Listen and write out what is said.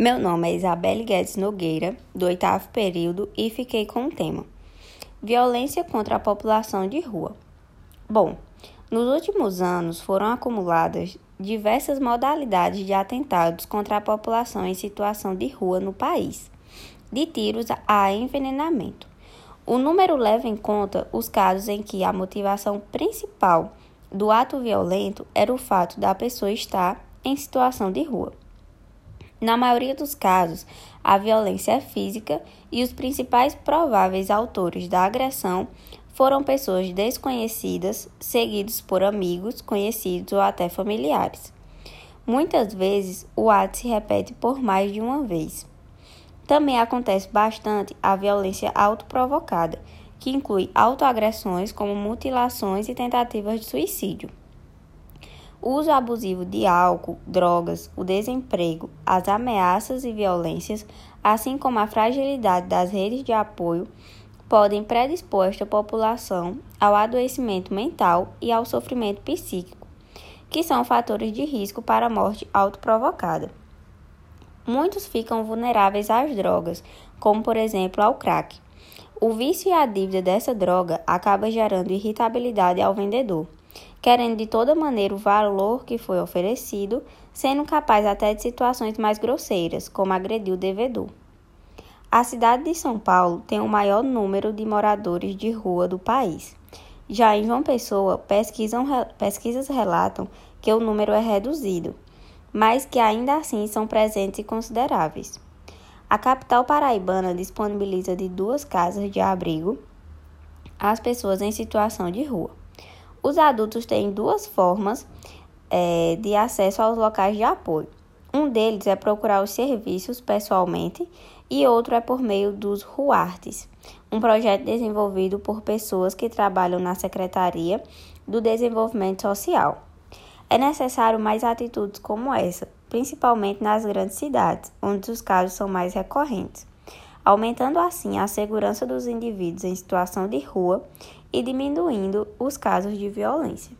Meu nome é Isabelle Guedes Nogueira, do oitavo período, e fiquei com o tema Violência contra a população de rua. Bom, nos últimos anos foram acumuladas diversas modalidades de atentados contra a população em situação de rua no país, de tiros a envenenamento. O número leva em conta os casos em que a motivação principal do ato violento era o fato da pessoa estar em situação de rua. Na maioria dos casos, a violência é física e os principais prováveis autores da agressão foram pessoas desconhecidas, seguidos por amigos, conhecidos ou até familiares. Muitas vezes, o ato se repete por mais de uma vez. Também acontece bastante a violência autoprovocada, que inclui autoagressões como mutilações e tentativas de suicídio. O uso abusivo de álcool, drogas, o desemprego, as ameaças e violências, assim como a fragilidade das redes de apoio, podem predispor esta população ao adoecimento mental e ao sofrimento psíquico, que são fatores de risco para a morte autoprovocada. Muitos ficam vulneráveis às drogas, como por exemplo ao crack. O vício e a dívida dessa droga acaba gerando irritabilidade ao vendedor querendo de toda maneira o valor que foi oferecido, sendo capaz até de situações mais grosseiras, como agredir o devedor. A cidade de São Paulo tem o maior número de moradores de rua do país. Já em João Pessoa, pesquisas relatam que o número é reduzido, mas que ainda assim são presentes e consideráveis. A capital paraibana disponibiliza de duas casas de abrigo às pessoas em situação de rua. Os adultos têm duas formas é, de acesso aos locais de apoio. Um deles é procurar os serviços pessoalmente e outro é por meio dos RUARTES, um projeto desenvolvido por pessoas que trabalham na Secretaria do Desenvolvimento Social. É necessário mais atitudes como essa, principalmente nas grandes cidades, onde os casos são mais recorrentes, aumentando assim a segurança dos indivíduos em situação de rua e diminuindo os casos de violência.